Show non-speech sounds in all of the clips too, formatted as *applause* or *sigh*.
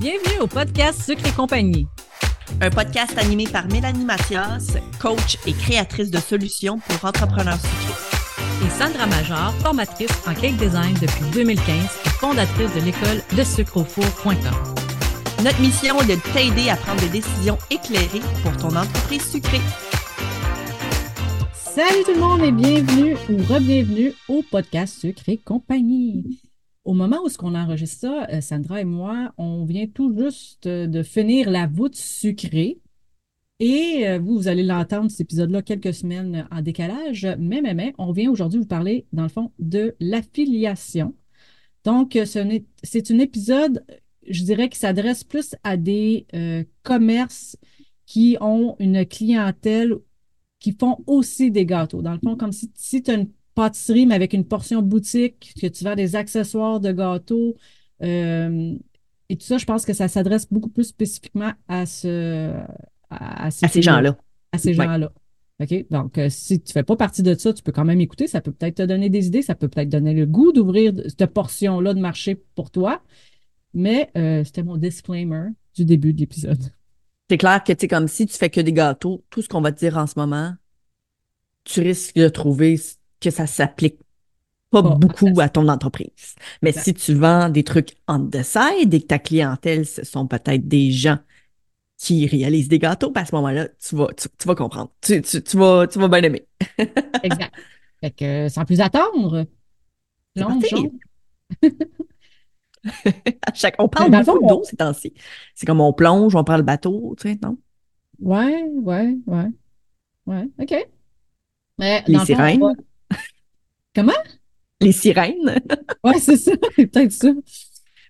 Bienvenue au podcast Sucre et compagnie. Un podcast animé par Mélanie Mathias, coach et créatrice de solutions pour entrepreneurs sucrés. Et Sandra Major, formatrice en cake design depuis 2015 et fondatrice de l'école de sucreaufour.com. Notre mission est de t'aider à prendre des décisions éclairées pour ton entreprise sucrée. Salut tout le monde et bienvenue ou re-bienvenue au podcast Sucre et compagnie. Au moment où ce qu'on enregistre ça, euh, Sandra et moi, on vient tout juste de finir la voûte sucrée. Et euh, vous, vous allez l'entendre, cet épisode-là, quelques semaines en décalage. Mais, mais, mais, on vient aujourd'hui vous parler, dans le fond, de l'affiliation. Donc, c'est un épisode, je dirais, qui s'adresse plus à des euh, commerces qui ont une clientèle qui font aussi des gâteaux. Dans le fond, comme si, si tu as une pâtisserie, mais avec une portion boutique, que tu vends des accessoires de gâteaux. Euh, et tout ça, je pense que ça s'adresse beaucoup plus spécifiquement à, ce, à, ces, gens-là. À ces gens-là. OK? Donc, euh, si tu ne fais pas partie de ça, tu peux quand même écouter. Ça peut peut-être te donner des idées. Ça peut peut-être donner le goût d'ouvrir cette portion-là de marché pour toi. Mais euh, c'était mon disclaimer du début de l'épisode. C'est clair que, tu sais, comme si tu fais que des gâteaux, tout ce qu'on va te dire en ce moment, tu risques de trouver que ça s'applique pas beaucoup à ton entreprise. Mais si tu vends des trucs on the side et que ta clientèle, ce sont peut-être des gens qui réalisent des gâteaux, ben, à ce moment-là, tu vas, tu, vas comprendre. Tu, vas, tu vas bien aimer. *laughs* exact. Fait que, sans plus attendre, plonge. *laughs* Chaque, on parle beaucoup d'eau ces temps-ci. C'est comme on plonge, on prend le bateau, tu sais, non? Ouais, ouais, ouais. Ouais, OK. Mais, Les sirènes? Comment? Les sirènes. *laughs* oui, c'est ça, peut-être ça.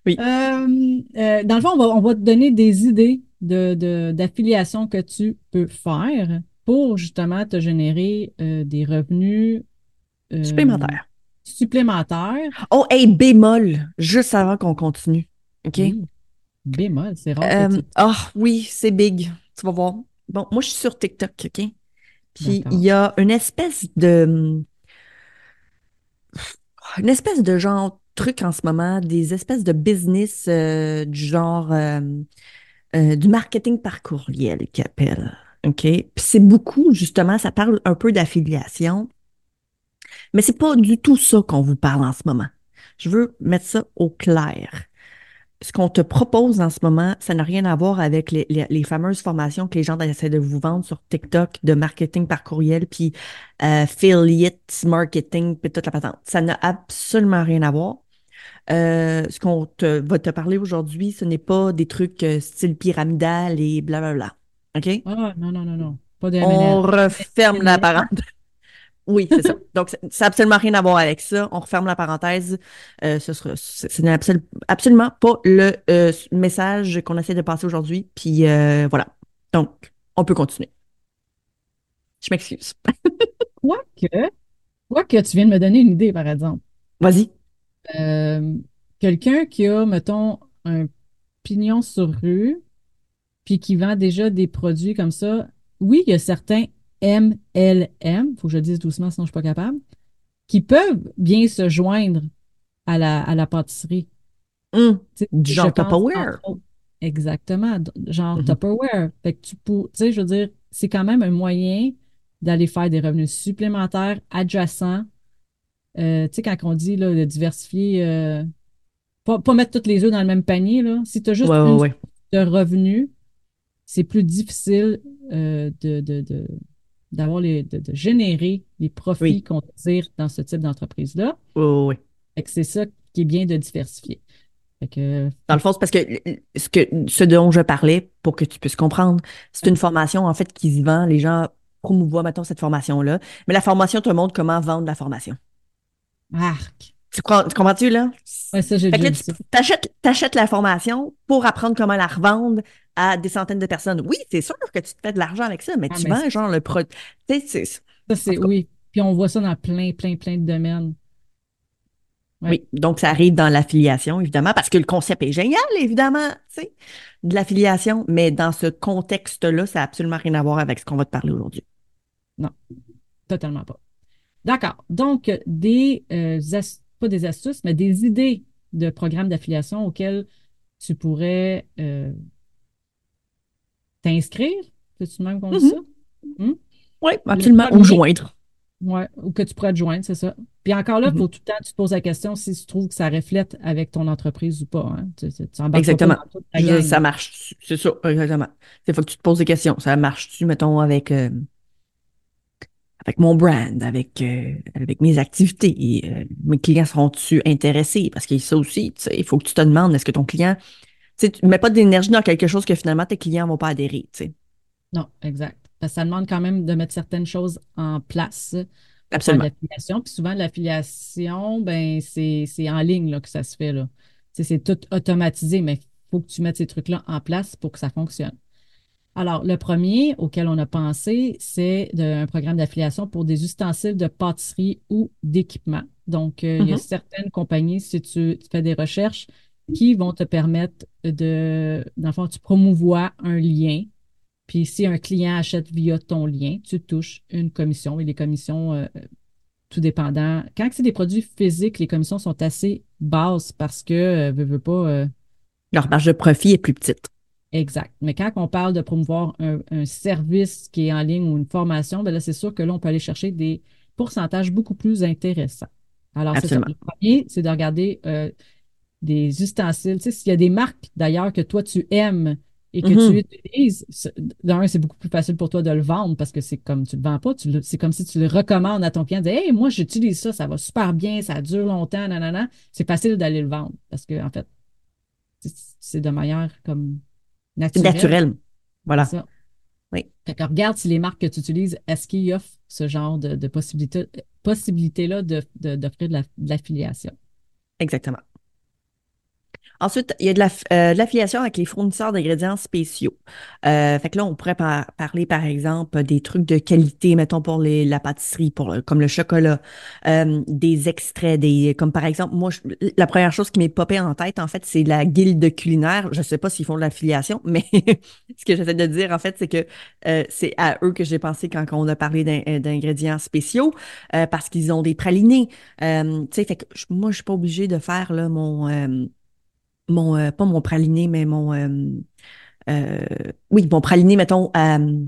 Oui. Euh, euh, dans le fond, on va, te donner des idées d'affiliation de, que tu peux faire pour justement te générer euh, des revenus supplémentaires. Supplémentaires. Oh, hey, bémol, juste avant qu'on continue. OK? Bémol, c'est rare. Ah oui, c'est big. Tu vas voir. Bon, moi, je suis sur TikTok, OK? Puis il y a une espèce de une espèce de genre truc en ce moment, des espèces de business euh, du genre euh, euh, du marketing par courriel qui appelle. OK? Puis c'est beaucoup, justement, ça parle un peu d'affiliation, mais c'est pas du tout ça qu'on vous parle en ce moment. Je veux mettre ça au clair ce qu'on te propose en ce moment, ça n'a rien à voir avec les, fameuses formations que les gens essaient de vous vendre sur TikTok de marketing par courriel, puis euh, affiliate marketing, puis toute la patente. Ça n'a absolument rien à voir. Euh, ce qu'on va te parler aujourd'hui, ce n'est pas des trucs euh, style pyramidal et blablabla. OK? Ah, non, non, non, non. Pas On referme la parenthèse. Oui, c'est ça. Donc, ça n'a absolument rien à voir avec ça. On referme la parenthèse. Euh, ce, n'est absolument pas le euh, message qu'on essaie de passer aujourd'hui. Puis euh, voilà. Donc, on peut continuer. Je m'excuse. *laughs* Quoique, que tu viens de me donner une idée, par exemple. Vas-y. Quelqu'un qui a, mettons, un pignon sur rue, puis qui vend déjà des produits comme ça, oui, il y a certains MLM, il faut que je le dise doucement, sinon je ne suis pas capable, qui peuvent bien se joindre à la, à la pâtisserie. Hum, genre Tupperware. Exactement, genre mm-hmm. Tupperware. Fait que tu peux, tu sais, je veux dire, c'est quand même un moyen d'aller faire des revenus supplémentaires adjacents. Euh, tu sais, quand on dit là, de diversifier, euh, pas, mettre toutes les œufs dans le même panier, là. Si tu as juste une de revenus, c'est plus difficile euh, de, d'avoir les, de, générer les profits qu'on désire dans ce type d'entreprise-là. oui. c'est ça qui est bien de diversifier. dans le fond, c'est parce que ce, que ce dont je parlais, pour que tu puisses comprendre, c'est une formation en fait qui se vend. Les gens promouvoient maintenant cette formation-là. Mais la formation te montre comment vendre la formation. Arc. Tu, comprends-tu, là? Oui, ça, j'ai vu. Tu achètes, la formation pour apprendre comment la revendre à des centaines de personnes. Oui, c'est sûr que tu te fais de l'argent avec ça, mais ah, tu vends genre le produit. Ça, c'est oui. Puis on voit ça dans plein, plein, plein de domaines. Oui, donc ça arrive dans l'affiliation, évidemment, parce que le concept est génial, évidemment, tu sais, de l'affiliation, mais dans ce contexte-là, ça n'a absolument rien à voir avec ce qu'on va te parler aujourd'hui. Non, totalement pas. D'accord. Donc, des, euh, pas des astuces, mais des idées de programmes d'affiliation auxquels tu pourrais euh, t'inscrire. C'est-tu même qu'on dit Mhm. ça? Hmm? Oui, absolument. Ou joindre. Ouais, ou que tu pourrais te joindre, c'est ça. Puis encore là, il Mhm. faut tout le temps tu te poses la question si tu trouves que ça reflète avec ton entreprise ou pas. Hein. Tu, tu, tu embarques pas Exactement. dans ça marche. C'est ça, exactement. Il faut que tu te poses des questions. Ça marche-tu, mettons, avec, euh, avec mon brand, avec, euh, avec mes activités? euh, mes clients seront-tu intéressés? Parce que ça aussi, tu sais, il faut que tu te demandes, est-ce que ton client, tu tu mets pas d'énergie dans quelque chose que finalement tes clients vont pas adhérer, tu sais. Non, exact. Parce que ça demande quand même de mettre certaines choses en place Absolument. l'affiliation. Puis souvent, l'affiliation, ben, c'est, c'est en ligne là, que ça se fait. Là. Tu sais, c'est tout automatisé, mais il faut que tu mettes ces trucs-là en place pour que ça fonctionne. Alors, le premier auquel on a pensé, c'est un programme d'affiliation pour des ustensiles de pâtisserie ou d'équipement. Donc, euh, il y a Mhm. certaines compagnies, si tu, tu fais des recherches, qui vont te permettre de, dans le fond, tu promouvois un lien. Puis, si un client achète via ton lien, tu touches une commission. Et les commissions, euh, tout dépendant. Quand c'est des produits physiques, les commissions sont assez basses parce que, euh, veux, veux pas, euh, Leur marge de profit est plus petite. Exact. Mais quand on parle de promouvoir un, un service qui est en ligne ou une formation, ben là, c'est sûr que là, on peut aller chercher des pourcentages beaucoup plus intéressants. Alors, c'est ça. Le premier, c'est de regarder euh, des ustensiles. Tu sais, s'il y a des marques d'ailleurs que toi, tu aimes et que tu utilises, c'est- d'un, c'est beaucoup plus facile pour toi de le vendre parce que c'est comme tu le vends pas, c'est comme si tu le recommandes à ton client, de Hey, moi, j'utilise ça, ça va super bien, ça dure longtemps, nanana. C'est facile d'aller le vendre parce que, en fait, c'est- c'est de manière comme C'est naturelle. naturel. Voilà. Ça. Oui. Fait que regarde si les marques que tu utilises, est-ce qu'ils offrent ce genre de, de possibilité, possibilité-là de, de- d'offrir de, la- de l'affiliation? Exactement. Ensuite, il y a de la- euh, l'affiliation avec les fournisseurs d'ingrédients spéciaux. Euh, fait que là, on pourrait par- parler, par exemple, des trucs de qualité, mettons, pour les, la pâtisserie, pour comme le chocolat, euh, des extraits, des, comme par exemple, moi, je- la première chose qui m'est popée en tête, en fait, c'est la guilde culinaire. Je sais pas s'ils font de l'affiliation, *laughs* mais ce que j'essaie de dire, en fait, c'est que euh, c'est à eux que j'ai pensé quand on a parlé euh, d'ingrédients spéciaux, euh, parce qu'ils ont des pralinés. Euh, tu sais, fait que moi, je suis pas obligée de faire là, mon... mon euh, pas mon praliné, mais mon euh, euh, oui, mon praliné, mettons. euh,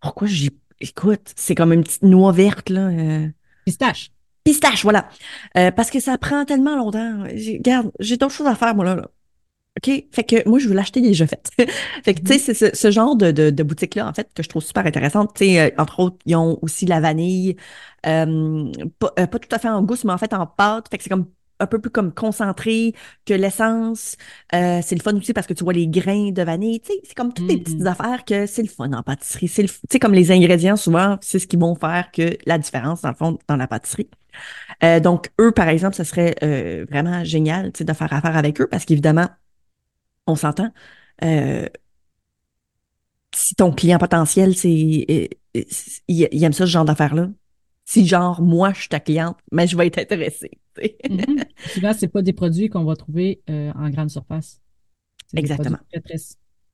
pourquoi j'y écoute, c'est comme une petite noix verte là. euh, Pistache. pistache, voilà. Euh, parce que ça prend tellement longtemps. J'ai- Regarde, j'ai d'autres choses à faire, moi, là. là. OK? Fait que moi, je veux l'acheter déjà faite. *laughs* fait que, tu sais, c'est ce, ce genre de, de, de boutique-là, en fait, que je trouve super intéressante. Tu sais, entre autres, ils ont aussi la vanille, euh, pas, euh, pas tout à fait en gousse, mais en fait en pâte. Fait que c'est comme un peu plus comme concentré que l'essence. Euh, c'est le fun aussi parce que tu vois les grains de vanille. Tu sais, c'est comme toutes les petites Mhm. affaires que c'est le fun en pâtisserie. C'est le, tu sais, comme les ingrédients, souvent, c'est ce qui vont faire que la différence, dans le fond, dans la pâtisserie. Euh, donc, eux, par exemple, ce serait euh, vraiment génial tu sais, de faire affaire avec eux parce qu'évidemment, on s'entend. euh, si ton client potentiel, c'est, il, il aime ça, ce genre d'affaires-là. Si, genre, moi, je suis ta cliente, mais je vais être intéressée. Mhm. *laughs* Souvent, c'est pas des produits qu'on va trouver euh, en grande surface. Des Exactement. produits très, très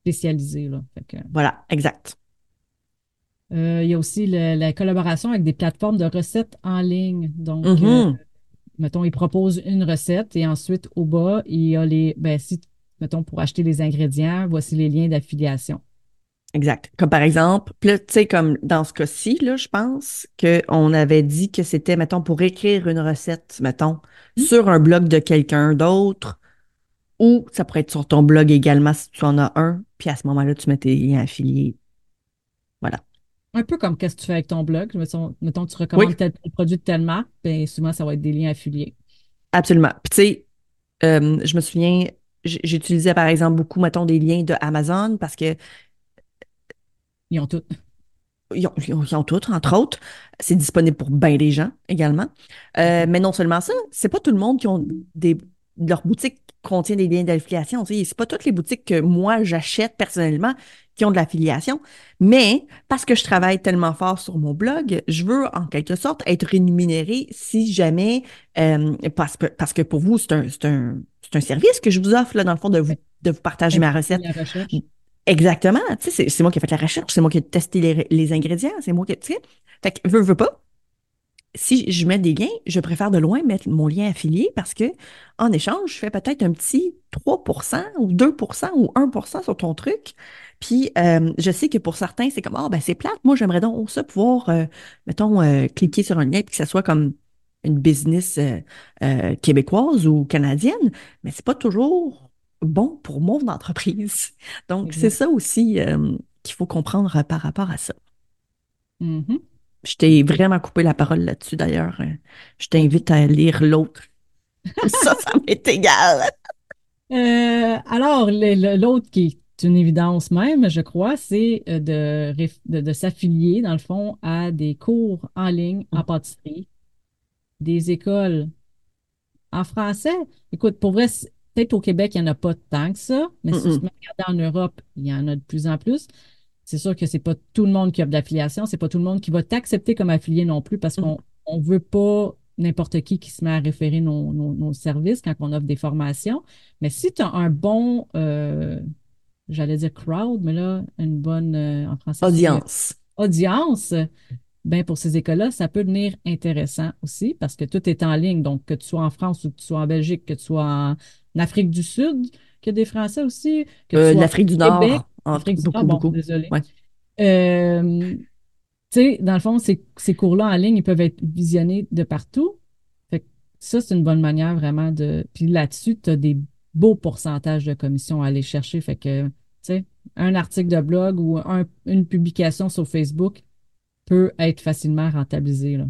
spécialisés. Là. Fait que, Voilà, exact. euh, il y a aussi le- la collaboration avec des plateformes de recettes en ligne. Donc, euh, Mhm. mettons, ils proposent une recette et ensuite, au bas, il y a les, ben, si, mettons, pour acheter les ingrédients, voici les liens d'affiliation. Exact. Comme par exemple, tu sais, comme dans ce cas-ci, là, je pense qu'on avait dit que c'était, mettons, pour écrire une recette, mettons, Mm. sur un blog de quelqu'un d'autre, ou ça pourrait être sur ton blog également si tu en as un, puis à ce moment-là, tu mets tes liens affiliés. Voilà. Un peu comme qu'est-ce que tu fais avec ton blog. Mettons, mettons, tu recommandes Oui. tel, tel produit de telle marque, ben, souvent, ça va être des liens affiliés. Absolument. Puis tu sais, euh, je me souviens, j'utilisais par exemple beaucoup, mettons, des liens de Amazon parce que Ils ont tout. Ils ont, ils ont- ils ont tout, entre autres. C'est disponible pour bien des gens également. Euh, mais non seulement ça, c'est pas tout le monde qui ont des. Leur boutique contient des liens d'affiliation. C'est pas toutes les boutiques que moi j'achète personnellement qui ont de l'affiliation. Mais parce que je travaille tellement fort sur mon blog, je veux en quelque sorte être rémunérée si jamais. euh, parce, que, parce que pour vous, c'est un, un, un service que je vous offre, là, dans le fond, de vous, de vous partager ma recette. Exactement. Tu sais, c'est, moi qui ai fait la recherche, c'est moi qui ai testé les, ingrédients, c'est moi qui, tu sais. Fait que, veux, veux pas. si je mets des liens, je préfère de loin mettre mon lien affilié parce que en échange, je fais peut-être un petit 3% ou 2% ou 1% sur ton truc. Puis euh, je sais que pour certains, c'est comme Ah, ben c'est plate, moi j'aimerais donc ça pouvoir, euh, mettons, euh, cliquer sur un lien puis que ça soit comme une business québécoise ou canadienne, mais c'est pas toujours bon pour mon entreprise. *laughs* Donc, c'est ça aussi qu'il faut comprendre par rapport à ça. Mm-hmm. Je t'ai vraiment coupé la parole là-dessus d'ailleurs. Je t'invite à lire l'autre. *laughs* ça, ça m'est égal. Euh, alors, l'autre qui est une évidence même, je crois, c'est euh, de, de, s'affilier, dans le fond, à des cours en ligne en mm. pâtisserie, des écoles en français. Écoute, pour vrai, peut-être au Québec, il n'y en a pas tant que ça, mais si tu regardes en Europe, il y en a de plus en plus c'est sûr que c'est pas tout le monde qui a de l'affiliation, c'est pas tout le monde qui va t'accepter comme affilié non plus parce qu'on on veut pas n'importe qui qui se met à référer nos, services quand on offre des formations. Mais si tu as un bon, euh, j'allais dire crowd, mais là, une bonne, euh, en français. Audience. Audience. Ben pour ces écoles-là, ça peut devenir intéressant aussi parce que tout est en ligne. Donc, que tu sois en France ou que tu sois en Belgique, que tu sois en Afrique du Sud, que des Français aussi, que euh, l'Afrique du Nord. Afrique beaucoup, beaucoup. désolé. Euh, tu sais, dans le fond, ces, ces cours-là en ligne, ils peuvent être visionnés de partout. Fait ça, c'est une bonne manière vraiment de. Puis là-dessus, tu as des beaux pourcentages de commissions à aller chercher. Fait que, tu sais, un article de blog ou une publication sur Facebook peut être facilement rentabilisé. Là.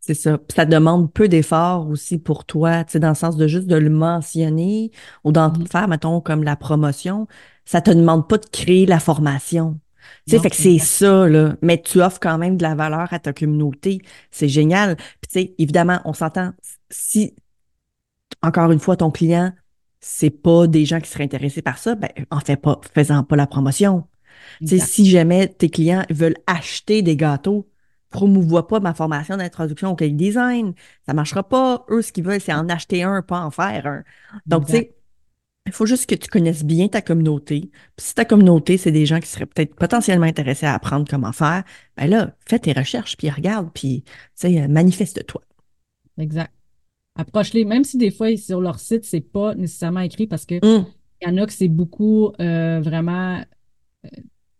C'est ça. ça demande peu d'efforts aussi pour toi, tu sais, dans le sens de juste de le mentionner ou d'en mm-hmm. faire, mettons, comme la promotion. Ça te demande pas de créer la formation. Tu sais, fait que c'est ça, là. Mais tu offres quand même de la valeur à ta communauté. C'est génial. Puis, tu sais, évidemment, on s'entend. Si, encore une fois, ton client, c'est pas des gens qui seraient intéressés par ça, ben, en fait pas, faisant pas la promotion. Tu sais, si jamais tes clients veulent acheter des gâteaux, promouvois pas ma formation d'introduction au cake design. Ça marchera pas. Eux, ce qu'ils veulent, c'est en acheter un, pas en faire un. Donc, tu sais, il faut juste que tu connaisses bien ta communauté. Puis si ta communauté, c'est des gens qui seraient peut-être potentiellement intéressés à apprendre comment faire, ben là, fais tes recherches, puis regarde, puis, tu sais, euh, manifeste-toi. Exact. Approche-les, même si des fois, sur leur site, c'est pas nécessairement écrit parce que hum. il y en a que c'est beaucoup euh, vraiment,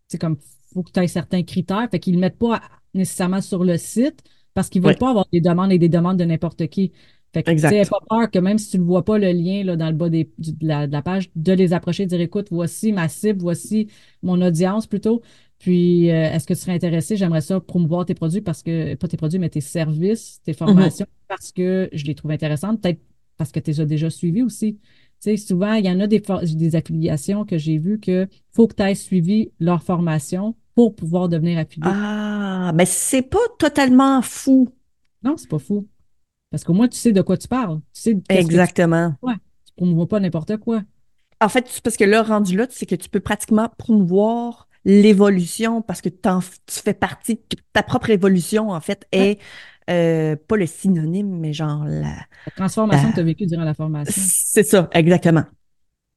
c'est euh, comme, faut que tu aies certains critères, fait qu'ils ne mettent pas nécessairement sur le site parce qu'ils ne veulent pas avoir des demandes et des demandes de n'importe qui. Fait que tu pas peur que même si tu ne vois pas le lien là, dans le bas des, de, la, page, de les approcher, de dire écoute, voici ma cible, voici mon audience plutôt. Puis, euh, est-ce que tu serais intéressé? J'aimerais ça promouvoir tes produits parce que, pas tes produits, mais tes services, tes formations, mm-hmm. parce que je les trouve intéressantes, peut-être parce que tu les as déjà suivis aussi. Tu sais, souvent, il y en a des, des affiliations que j'ai vues que faut que tu aies suivi leur formation pour pouvoir devenir affilié. Ah, mais c'est pas totalement fou. Non, c'est pas fou. Parce qu'au moins, tu sais de quoi tu parles. Tu sais Exactement. Ouais. Tu promouvois pas n'importe quoi. En fait, parce que là, rendu là, c'est que tu peux pratiquement promouvoir l'évolution parce que tu fais partie, ta propre évolution, en fait, est euh, pas le synonyme, mais genre la. La transformation que tu as vécue durant la formation. C'est ça, exactement.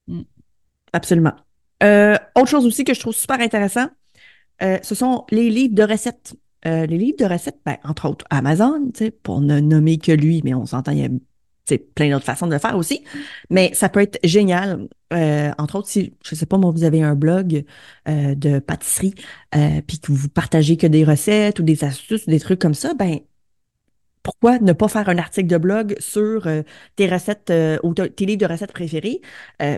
Mm. Absolument. Euh, autre chose aussi que je trouve super intéressant, euh, ce sont les livres de recettes. Euh, les livres de recettes, ben, entre autres Amazon, pour ne nommer que lui, mais on s'entend, il y a plein d'autres façons de le faire aussi. Mais ça peut être génial. Euh, entre autres, si, je sais pas, moi, vous avez un blog de pâtisserie, puis que vous partagez que des recettes ou des astuces ou des trucs comme ça, ben pourquoi ne pas faire un article de blog sur tes recettes ou tes livres de recettes préférés,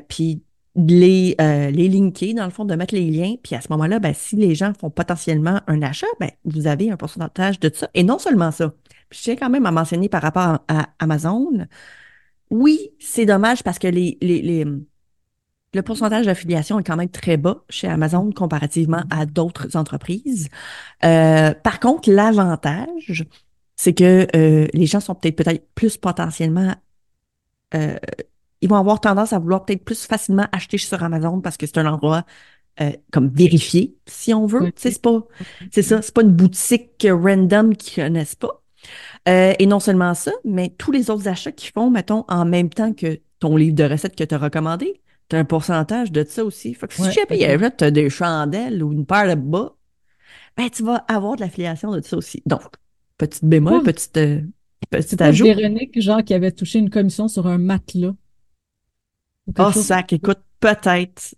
puis les, euh, les linker, dans le fond, de mettre les liens. Puis à ce moment-là, ben, si les gens font potentiellement un achat, ben, vous avez un pourcentage de ça. Et non seulement ça. Puis je quand même à mentionner par rapport à Amazon. Oui, c'est dommage parce que les, les, le pourcentage d'affiliation est quand même très bas chez Amazon comparativement à d'autres entreprises. Euh, par contre, l'avantage, c'est que euh, les gens sont peut-être peut-être plus potentiellement euh, ils vont avoir tendance à vouloir peut-être plus facilement acheter sur Amazon parce que c'est un endroit euh, comme vérifié, si on veut. C'est pas, c'est ça, c'est pas une boutique random qu'ils connaissent pas. Euh, et non seulement ça, mais tous les autres achats qu'ils font, mettons, en même temps que ton livre de recettes que tu as recommandé, tu as un pourcentage de ça aussi. Fait que si jamais tu as des chandelles ou une paire de bas, ben, tu vas avoir de l'affiliation de ça aussi. Donc, Petite bémol, Pas- petite, euh, C'est petit pas ajout. Véronique, genre, qui avait touché une commission sur un matelas. Oh, sac, écoute, peut-être.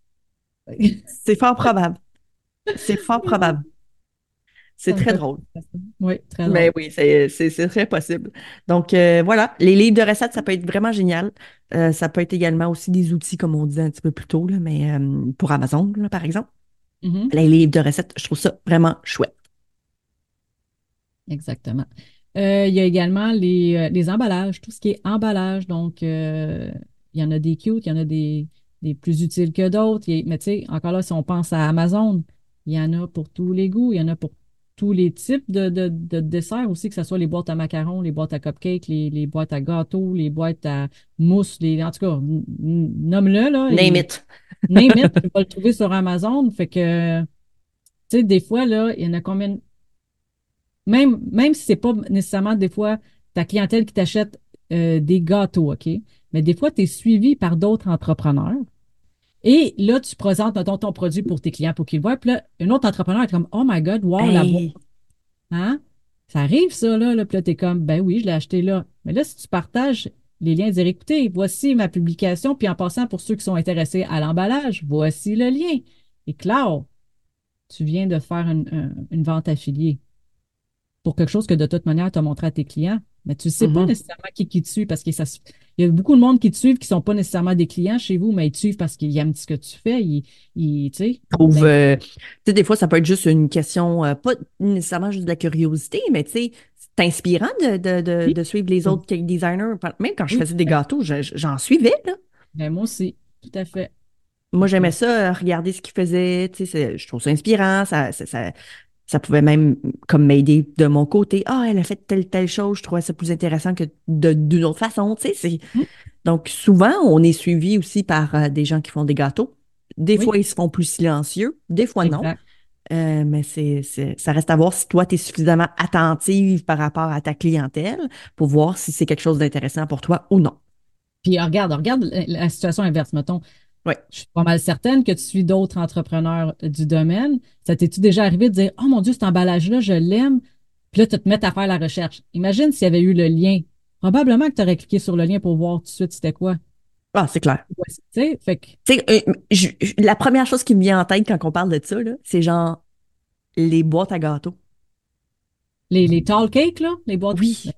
*laughs* C'est fort probable. C'est fort probable. C'est très fait drôle. Oui, très Mais drôle. oui, c'est très possible. Donc, euh, voilà, les livres de recettes, ça peut être vraiment génial. Euh, ça peut être également aussi des outils, comme on disait un petit peu plus tôt, là, mais euh, pour Amazon, là, par exemple. Mhm. Les livres de recettes, je trouve ça vraiment chouette. Exactement. Il y a également les, les emballages, tout ce qui est emballage. Donc, il y en a des cute, il y en a des, des plus utiles que d'autres. Mais tu sais, encore là, si on pense à Amazon, il y en a pour tous les goûts, il y en a pour tous les types de, de, de desserts aussi, que ce soit les boîtes à macarons, les boîtes à cupcakes, les, les boîtes à gâteaux, les boîtes à mousse, les, en tout cas, nomme-le, là. Name et- it. *laughs* Name it, tu vas le trouver sur Amazon. Fait que, tu sais, des fois, là, il y en a combien. Même, même si c'est pas nécessairement des fois ta clientèle qui t'achète euh, des gâteaux, OK? Mais des fois, tu es suivi par d'autres entrepreneurs. Et là, tu présentes, mettons, ton produit pour tes clients pour qu'ils le voient. Puis là, un autre entrepreneur est comme, Oh my God, wow, la boîte. Hey, Hein? Ça arrive, ça, là. là. Puis là, t'es comme, ben oui, je l'ai acheté là. Mais là, si tu partages les liens, dire, écoutez, voici ma publication. Puis en passant, pour ceux qui sont intéressés à l'emballage, voici le lien. Et clair, tu viens de faire une, un- une vente affiliée pour quelque chose que de toute manière, tu as montré à tes clients. Mais tu ne sais pas Mhm. nécessairement qui, qui suit parce que ça, se- il y a beaucoup de monde qui te suivent qui ne sont pas nécessairement des clients chez vous, mais ils te suivent parce qu'ils aiment ce que tu fais. Ils, ils- tu sais, ben, euh, des fois, ça peut être juste une question, euh, pas nécessairement juste de la curiosité, mais tu sais, c'est inspirant de, de, de, oui, de suivre les autres cake designers. Même quand je faisais des gâteaux, je- je- j'en suivais, là. ben, moi aussi, tout à fait. Moi, j'aimais ça, euh, regarder ce qu'ils faisaient. Tu sais, c'est- je trouve ça inspirant. Ça, ça, ça, ça pouvait même comme m'aider de mon côté. Ah, elle a fait telle, telle chose. Je trouvais ça plus intéressant que d'une autre façon. Tu sais, hum, Donc, souvent, on est suivi aussi par euh, des gens qui font des gâteaux. Des fois, ils se font plus silencieux. Des fois, non. Euh, mais c'est, ça reste à voir si toi, tu es suffisamment attentive par rapport à ta clientèle pour voir si c'est quelque chose d'intéressant pour toi ou non. Puis euh, regarde, regarde la, la situation inverse, mettons. Je suis pas mal certaine que tu suis d'autres entrepreneurs du domaine. Ça t'es-tu déjà arrivé de dire, Oh mon Dieu, cet emballage-là, je l'aime. Puis là, tu te mets à faire la recherche. Imagine s'il y avait eu le lien. Probablement que tu aurais cliqué sur le lien pour voir tout de suite c'était quoi. Ah, c'est clair. Ouais, Tu sais, fait que Tu sais, euh, je- je- la première chose qui me vient en tête quand on parle de ça, là, c'est genre les boîtes à gâteaux. les, les tall cakes, là, les boîtes. Oui,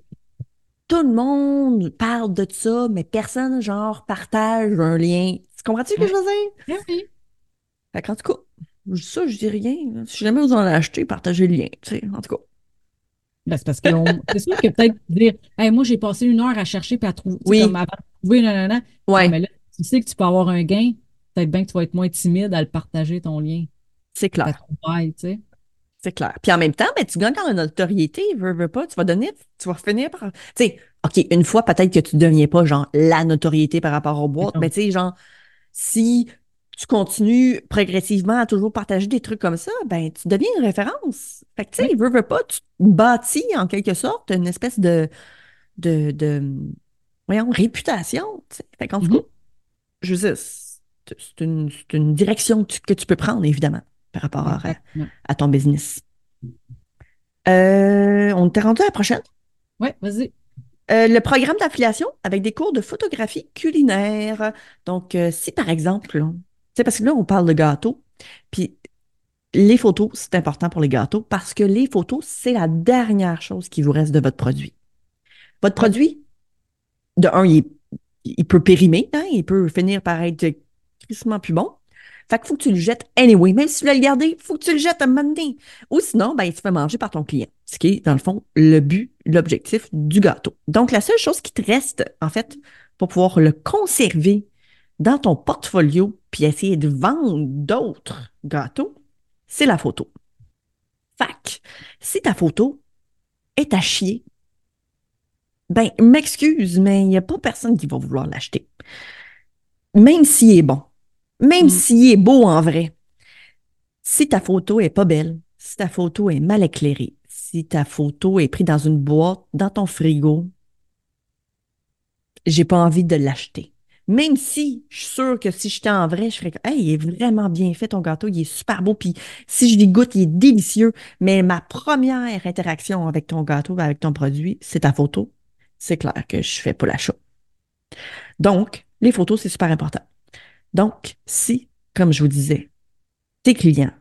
tout le monde parle de ça, mais personne, genre, partage un lien. Tu comprends-tu ce que je veux dire? Ouais, oui. Fait qu'en tout cas, je dis ça, je dis rien. Si jamais vous en achetez, partagez le lien, tu sais, en tout cas. Ben, c'est parce que *laughs* c'est sûr que peut-être dire, hey, moi, j'ai passé une heure à chercher puis à trouver, Oui, comme avant de trouver, nanana. Ouais, mais là, tu sais que tu peux avoir un gain. Peut-être bien que tu vas être moins timide à le partager, ton lien. c'est clair. tu sais. C'est clair. Puis en même temps, ben, tu gagnes en notoriété, veux, veux pas, tu vas donner, tu vas finir par. Tu sais, OK, une fois, peut-être que tu ne deviens pas, genre, la notoriété par rapport aux boîtes, mais tu sais, genre, si tu continues progressivement à toujours partager des trucs comme ça, ben, tu deviens une référence. Fait que, tu sais, Oui. veux, veux pas, tu bâtis en quelque sorte une espèce de, de, de voyons, réputation. Fait qu'en tout Mhm. cas, je veux dire, c'est une, direction que tu, que tu peux prendre, évidemment, par rapport à, ton business. Euh, on t'est rendu à la prochaine? Ouais, vas-y. Euh, le programme d'affiliation avec des cours de photographie culinaire. Donc, euh, si par exemple, sais, parce que là, on parle de gâteaux, puis les photos, c'est important pour les gâteaux parce que les photos, c'est la dernière chose qui vous reste de votre produit. Votre produit, de un, il, peut périmer, hein, il peut finir par être crissement plus bon. Fait qu'il faut que tu le jettes anyway. Même si tu l'as le gardé, il faut que tu le jettes à un moment donné. Ou sinon, ben, il se fait manger par ton client. Ce qui est, dans le fond, le but, l'objectif du gâteau. Donc, la seule chose qui te reste, en fait, pour pouvoir le conserver dans ton portfolio puis essayer de vendre d'autres gâteaux, c'est la photo. Fac, si ta photo est à chier, ben, m'excuse, mais il n'y a pas personne qui va vouloir l'acheter. Même s'il est bon. Même Mm. s'il est beau en vrai. Si ta photo est pas belle, si ta photo est mal éclairée, si ta photo est prise dans une boîte, dans ton frigo, j'ai pas envie de l'acheter. Même si je suis sûre que si j'étais en vrai, je ferais que, hey, il est vraiment bien fait ton gâteau, il est super beau, puis si je l'y goûte, il est délicieux. Mais ma première interaction avec ton gâteau, avec ton produit, c'est ta photo. C'est clair que je fais pas l'achat. Donc, les photos, c'est super important. Donc, si, comme je vous disais, tes clients,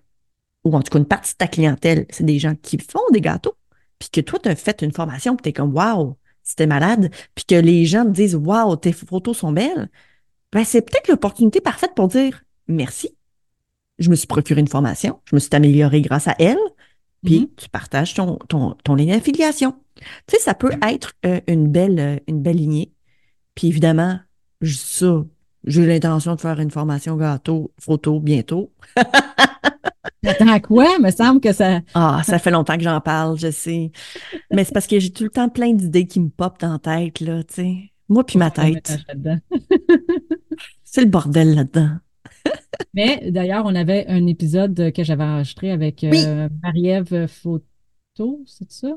ou en tout cas une partie de ta clientèle, c'est des gens qui font des gâteaux, puis que toi, tu as fait une formation, puis tu es comme, waouh, c'était malade, puis que les gens te disent, waouh, tes photos sont belles, ben, c'est peut-être l'opportunité parfaite pour dire merci. Je me suis procuré une formation, je me suis améliorée grâce à elle, puis Mhm. tu partages ton, ton, ton lien d'affiliation. Tu sais, ça peut être euh, une belle, euh, une belle lignée. Puis évidemment, je dis ça, j'ai l'intention de faire une formation gâteau, photo bientôt. Attends à quoi? Me semble que ça. Ah, ça fait longtemps que j'en parle, je sais. Mais c'est parce que j'ai tout le temps plein d'idées qui me popent dans la tête, là, tu sais. Moi puis ma tête, *laughs* c'est le bordel là-dedans. Mais d'ailleurs, on avait un épisode que j'avais enregistré avec euh, Marie-Ève Photo, c'est ça?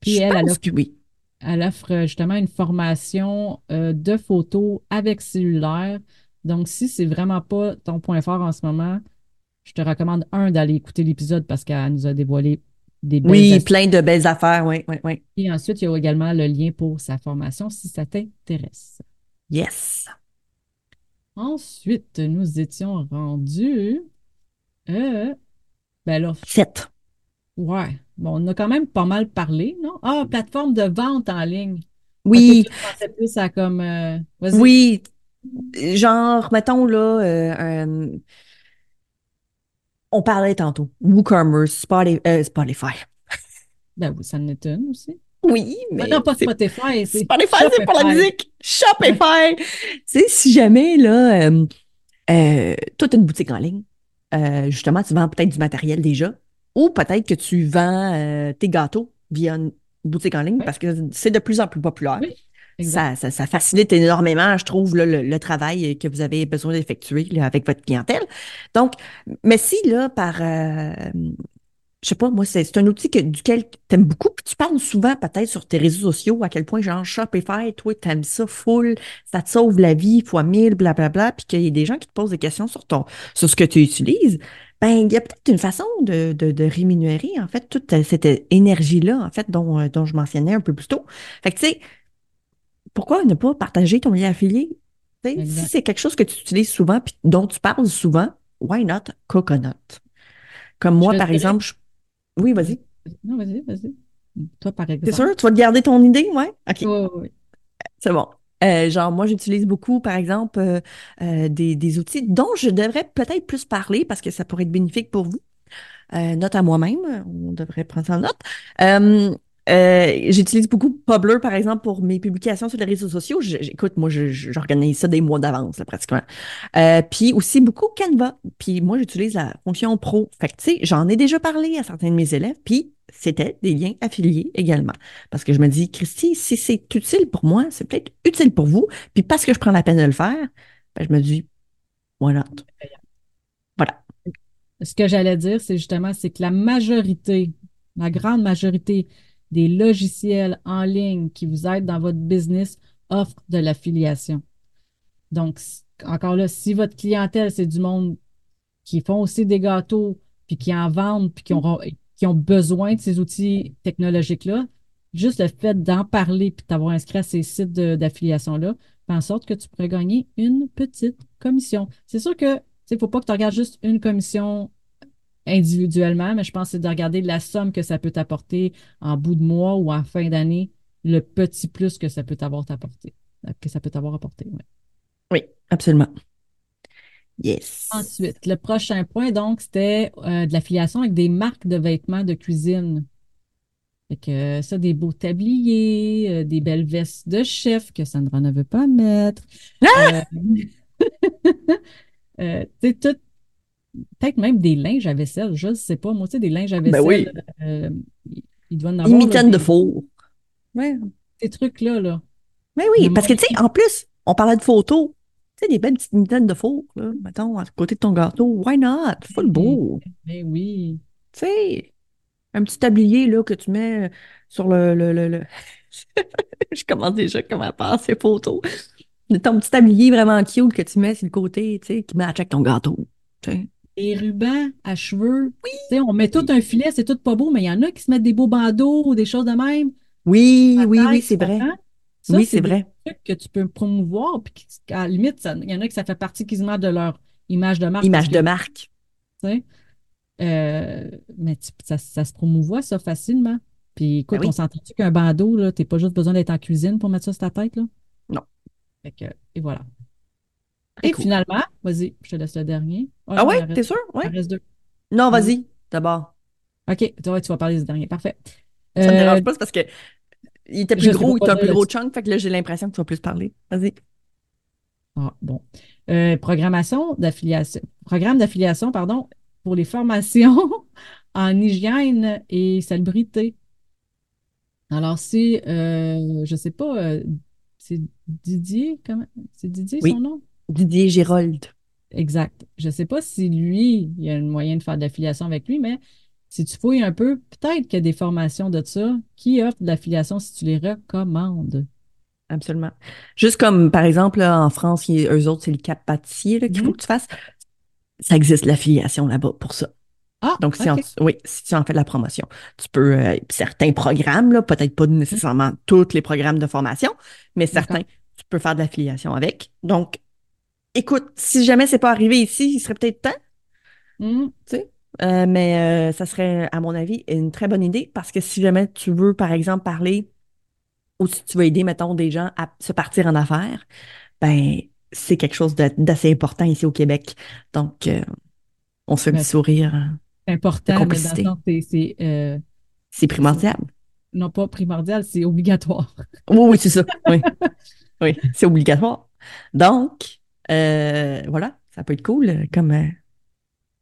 Puis Je elle, elle pense offre, que oui. Elle offre justement une formation euh, de photos avec cellulaire. Donc, si c'est vraiment pas ton point fort en ce moment, je te recommande, un, d'aller écouter l'épisode parce qu'elle nous a dévoilé des belles Oui, plein de belles affaires, oui, oui, oui. Et ensuite, il y a également le lien pour sa formation si ça t'intéresse. Yes. Ensuite, nous étions rendus. Euh, ben là, Sept. Ouais. Bon, on a quand même pas mal parlé, non? Ah, plateforme de vente en ligne. Oui, tu plus à comme. euh, oui. Genre, mettons là, euh, euh, on parlait tantôt. WooCommerce, Spotify, euh, Spotify. Ben oui, ça en est une aussi. Oui, Ah mais non, pas Spotify, c'est Spotify, c'est pour la musique. Shopify. Tu sais, si jamais, là, toi, tu as une boutique en ligne, justement, tu vends peut-être du matériel déjà, ou peut-être que tu vends euh, tes gâteaux via une boutique en ligne Oui. parce que c'est de plus en plus populaire. Oui. Ça, ça, ça facilite énormément, je trouve, là, le, le travail que vous avez besoin d'effectuer avec votre clientèle. Donc, mais si, là, par, euh, je sais pas, moi, c'est c'est un outil que, duquel tu aimes beaucoup, puis tu parles souvent peut-être sur tes réseaux sociaux, à quel point, genre, Shopify, toi, tu aimes ça full, ça te sauve la vie fois mille, blablabla, puis qu'il y a des gens qui te posent des questions sur ton, sur ce que tu utilises, ben, il y a peut-être une façon de, de, de rémunérer, en fait, toute cette énergie-là, en fait, dont, euh, dont je mentionnais un peu plus tôt. Fait que, tu sais, pourquoi ne pas partager ton lien affilié? Si c'est quelque chose que tu utilises souvent, puis dont tu parles souvent, why not Coconut? Comme moi, par exemple, je- oui, vas-y. Non, vas-y, vas-y. Toi, par C'est exemple. sûr? Tu vas te garder ton idée? Ouais? OK, Oui, oui, c'est bon. Euh, genre, moi, j'utilise beaucoup, par exemple, euh, euh, des, des outils dont je devrais peut-être plus parler parce que ça pourrait être bénéfique pour vous. Note à moi-même, on devrait prendre ça en note. Euh, j'utilise beaucoup Publer, par exemple, pour mes publications sur les réseaux sociaux. J- Écoute, moi, j'organise ça des mois d'avance, pratiquement. Euh, puis aussi beaucoup Canva. Puis moi, j'utilise la fonction pro. Fait que, tu sais, j'en ai déjà parlé à certains de mes élèves, puis c'était des liens affiliés également. Parce que je me dis, Christy, si c'est utile pour moi, c'est peut-être utile pour vous. Puis parce que je prends la peine de le faire, ben, je me dis, why not? Voilà. Ce que j'allais dire, c'est justement, c'est que la majorité, la grande majorité des logiciels en ligne qui vous aident dans votre business offrent de l'affiliation. Donc, encore là, si votre clientèle, c'est du monde qui font aussi des gâteaux, puis qui en vendent, puis qui ont, besoin de ces outils technologiques-là, juste le fait d'en parler, puis de t'avoir inscrit à ces sites d'affiliation-là, fait en sorte que tu pourrais gagner une petite commission. C'est sûr que, tu sais, faut pas que tu regardes juste une commission individuellement, mais je pense que c'est de regarder la somme que ça peut t'apporter en bout de mois ou en fin d'année, le petit plus que ça peut t'avoir apporté, que ça peut t'avoir apporté. ouais. Oui, absolument. Yes. Ensuite, le prochain point, donc, c'était euh, de l'affiliation avec des marques de vêtements de cuisine. Fait que euh, ça, des beaux tabliers, euh, des belles vestes de chef que Sandra ne veut pas mettre. Euh, *laughs* euh, tu sais, tout, peut-être même des linges à vaisselle, je ne sais pas. Moi, tu sais, des linges à Ben vaisselle, oui. euh, il doit en avoir de four. Ouais. Ces trucs-là, là. Mais oui, Mais parce que, tu sais, en plus, on parlait de photos. Tu sais, des belles petites mitaines de four, là, mettons, à côté de ton gâteau. Why not? Full beau. Mais oui. Tu sais, un petit tablier, là, que tu mets sur le... le, le, le- *laughs* Je commence déjà comment faire ces photos. ton petit tablier vraiment cute que tu mets sur le côté, tu sais, qui match avec ton gâteau. tu sais. Les rubans à cheveux. Sais, on met tout un filet, c'est tout pas beau, mais il y en a qui se mettent des beaux bandeaux ou des choses de même. Oui, oui, oui, c'est vrai. Ça, Oui, c'est des vrai. trucs que tu peux promouvoir, puis qui- à la limite, il y en a que ça fait partie quasiment de leur image de marque Image de marque. euh, mais tu- ça, ça se promouvoit, ça, facilement. Puis Ben écoute, on oui. s'entend-tu qu'un bandeau, là, t'es pas juste besoin d'être en cuisine pour mettre ça sur ta tête, là? Non. Fait que, et voilà. Et cool. finalement, vas-y, je te laisse le dernier. Ah Ah ouais, t'es sûr? il Ouais. reste deux. Non, vas-y, d'abord. OK, tu vois, tu vas parler du dernier. Parfait. Ça me Euh, dérange pas, c'est parce que il était plus je gros, il pas était un plus gros chunk, fait que là, j'ai l'impression que tu vas plus parler. Vas-y. Ah, bon. Euh, programmation d'affiliation. Programme d'affiliation, pardon, pour les formations *laughs* en hygiène et salubrité. Alors, c'est, euh, je sais pas, euh, c'est Didier, comment? C'est Didier son nom? Didier Gérold. Exact. Je sais pas si lui, il y a un moyen de faire de l'affiliation avec lui, mais si tu fouilles un peu, peut-être qu'il y a des formations de ça qui offrent de l'affiliation si tu les recommandes. Absolument. Juste comme, par exemple, là, en France, il- eux autres, c'est le cap pâtissier qu'il faut Mhm. que tu fasses. Ça existe l'affiliation là-bas pour ça. Ah, Donc, si, en- OK. oui, si tu en fais de la promotion, tu peux, euh, certains programmes, là, peut-être pas nécessairement tous les programmes de formation, mais certains, tu peux faire de l'affiliation avec. Donc, écoute, si jamais c'est pas arrivé ici, il serait peut-être temps, Hmm. tu sais. Euh, mais euh, ça serait, à mon avis, une très bonne idée parce que si jamais tu veux, par exemple, parler ou si tu veux aider, mettons, des gens à se partir en affaires, ben, c'est quelque chose d'assez important ici au Québec. Donc, euh, on se fait un Ben, petit sourire c'est important, C'est c'est primordial. non pas primordial, c'est obligatoire. Oui, oui, c'est ça. Oui, *laughs* oui, c'est obligatoire. Donc, euh, voilà, ça peut être cool euh, comme, euh,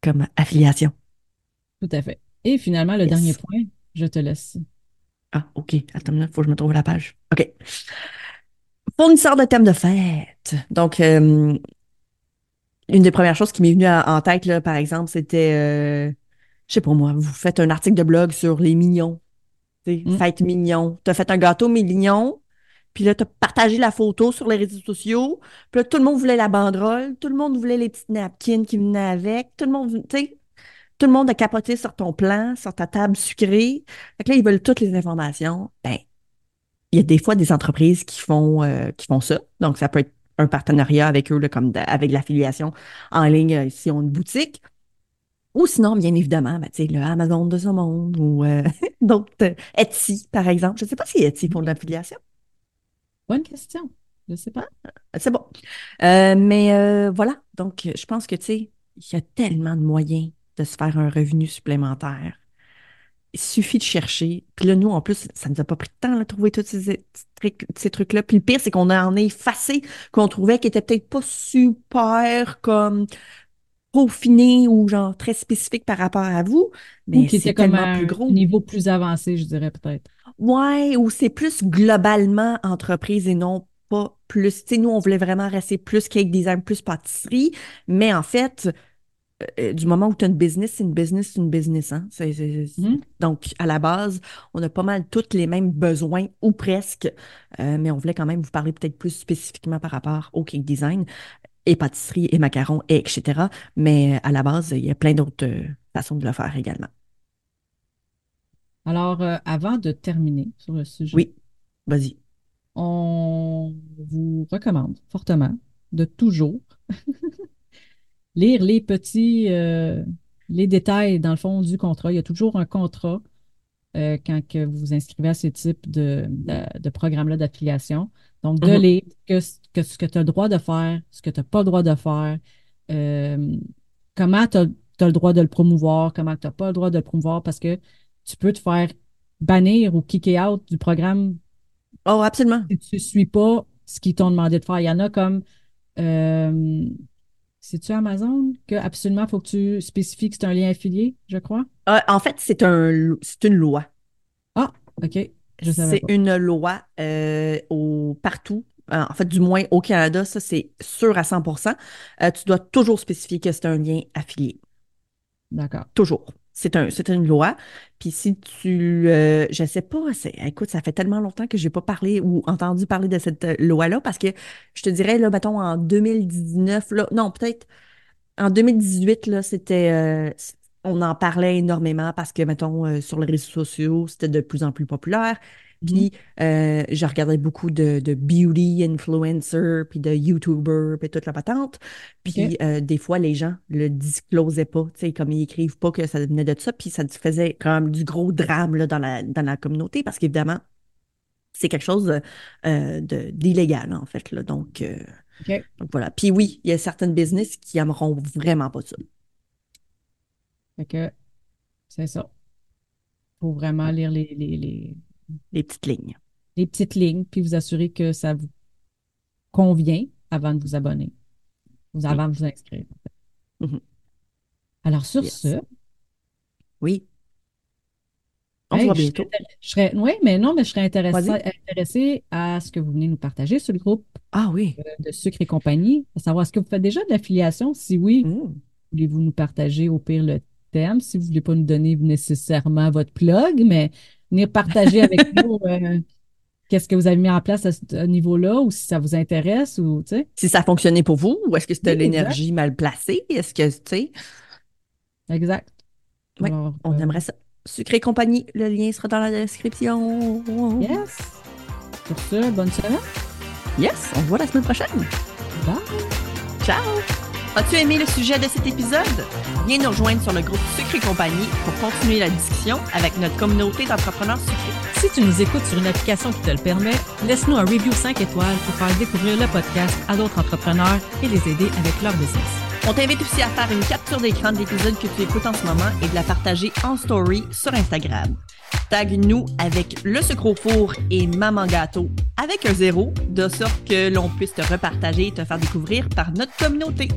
comme affiliation. Tout à fait. Et finalement, le dernier point, je te laisse. Ah, OK. Attends, il faut que je me trouve la page. OK. Fournisseur de thèmes de fête. Donc, euh, une des premières choses qui m'est venue en tête, là, par exemple, c'était, euh, je sais pas moi, vous faites un article de blog sur les mignons. Hmm. Fête mignon. Tu as fait un gâteau mignon, puis là, tu as partagé la photo sur les réseaux sociaux. Puis là, tout le monde voulait la banderole, tout le monde voulait les petites napkins qui venaient avec, tout le monde, tu sais, tout le monde a capoté sur ton plan, sur ta table sucrée. Fait que là, ils veulent toutes les informations. Ben, il y a des fois des entreprises qui font, euh, qui font ça. Donc, ça peut être un partenariat avec eux, comme avec l'affiliation en ligne, euh, s'ils ont une boutique. Ou sinon, bien évidemment, ben, tu sais, le Amazon de ce monde ou euh, *laughs* d'autres, Etsy, par exemple. Je ne sais pas si Etsy font de l'affiliation. Bonne question. Je sais pas. C'est bon. Euh, mais euh, voilà. Donc, je pense que, tu sais, il y a tellement de moyens de se faire un revenu supplémentaire. Il suffit de chercher. Puis là, nous, en plus, ça ne nous a pas pris de temps de trouver tous ces, ces trucs- ces trucs-là. Puis le pire, c'est qu'on en a effacé qu'on trouvait qui était peut-être pas super comme peaufiné ou genre très spécifique par rapport à vous, Ou mais qui c'est comme tellement à plus un gros. niveau plus avancé, je dirais peut-être. Ouais, ou c'est plus globalement entreprise et non pas plus. Tu sais, nous, on voulait vraiment rester plus cake design, plus pâtisserie, mais en fait, euh, du moment où tu as une business, c'est une business, c'est une business. Hein? Mhm. Donc, à la base, on a pas mal tous les mêmes besoins, ou presque, euh, mais on voulait quand même vous parler peut-être plus spécifiquement par rapport au cake design et pâtisserie et macarons, et etc. Mais euh, à la base, il y a plein d'autres euh, façons de le faire également. Alors, euh, avant de terminer sur le sujet, Oui, vas-y. on vous recommande fortement de toujours *laughs* lire les petits, euh, les détails dans le fond du contrat. Il y a toujours un contrat euh, quand que vous vous inscrivez à ce type de, de, de programme-là d'affiliation. Donc, de lire que, que ce que tu as le droit de faire, ce que tu n'as pas le droit de faire, euh, comment tu as, le droit de le promouvoir, comment tu n'as pas le droit de le promouvoir, parce que tu peux te faire bannir ou kicker out du programme Oh, absolument. si tu ne suis pas ce qu'ils t'ont demandé de faire. Il y en a comme, euh, c'est-tu Amazon que absolument il faut que tu spécifies que c'est un lien affilié, je crois? Euh, en fait, c'est un, c'est une loi. Ah, OK, je savais C'est pas. une loi euh, au, partout. Euh, en fait, du moins au Canada, ça, c'est sûr à 100% Euh, Tu dois toujours spécifier que c'est un lien affilié. D'accord. Toujours. C'est un, c'est une loi. Puis si tu, euh, je sais pas, écoute, ça fait tellement longtemps que j'ai pas parlé ou entendu parler de cette euh, loi-là parce que je te dirais, là, mettons, en 2019, là, non, peut-être en 2018, là, c'était, euh, on en parlait énormément parce que, mettons, euh, sur les réseaux sociaux, c'était de plus en plus populaire. Mhm. Puis, euh, je regardais beaucoup de, de beauty influencers, puis de YouTubers, puis toute la patente. Puis, euh, des fois, les gens le disclosaient pas, tu sais, comme ils écrivent pas que ça venait de ça, puis ça faisait quand même du gros drame là, dans la, dans la communauté, parce qu'évidemment, c'est quelque chose euh, de, d'illégal, en fait. Là. Donc, euh, OK. donc, voilà. Puis oui, il y a certaines business qui aimeront vraiment pas ça. Fait que c'est ça. faut vraiment lire les, les, les, Les petites lignes. les petites lignes, puis vous assurer que ça vous convient avant de vous abonner, avant de vous inscrire. Mhm. Alors, sur Yes. ce, Oui. On hey, se voit je bientôt. serais, je serais- oui, mais non, mais je serais intéressée, à ce que vous venez nous partager sur le groupe Ah oui. de Sucre et compagnie, à savoir, est-ce que vous faites déjà de l'affiliation? Si oui, Mm. voulez-vous nous partager au pire le thème? Si vous ne voulez pas nous donner nécessairement votre plug, mais venir partager avec *laughs* nous euh, qu'est-ce que vous avez mis en place à ce niveau-là, ou si ça vous intéresse, ou tu sais. Si ça a fonctionné pour vous, ou est-ce que c'était Oui, l'énergie mal placée? Est-ce que, tu sais, Exact. Oui, Alors, on euh, aimerait ça. Sucré compagnie, le lien sera dans la description. Yes. Sur ce, bonne semaine. Yes, on se voit la semaine prochaine. Bye. Ciao! As-tu aimé le sujet de cet épisode? Viens nous rejoindre sur le groupe Sucré Compagnie pour continuer la discussion avec notre communauté d'entrepreneurs sucrés. Si tu nous écoutes sur une application qui te le permet, laisse-nous un review 5 étoiles pour faire découvrir le podcast à d'autres entrepreneurs et les aider avec leur business. On t'invite aussi à faire une capture d'écran de l'épisode que tu écoutes en ce moment et de la partager en story sur Instagram. Tag-nous avec le sucre au four et Maman Gâteau avec un zéro, de sorte que l'on puisse te repartager et te faire découvrir par notre communauté.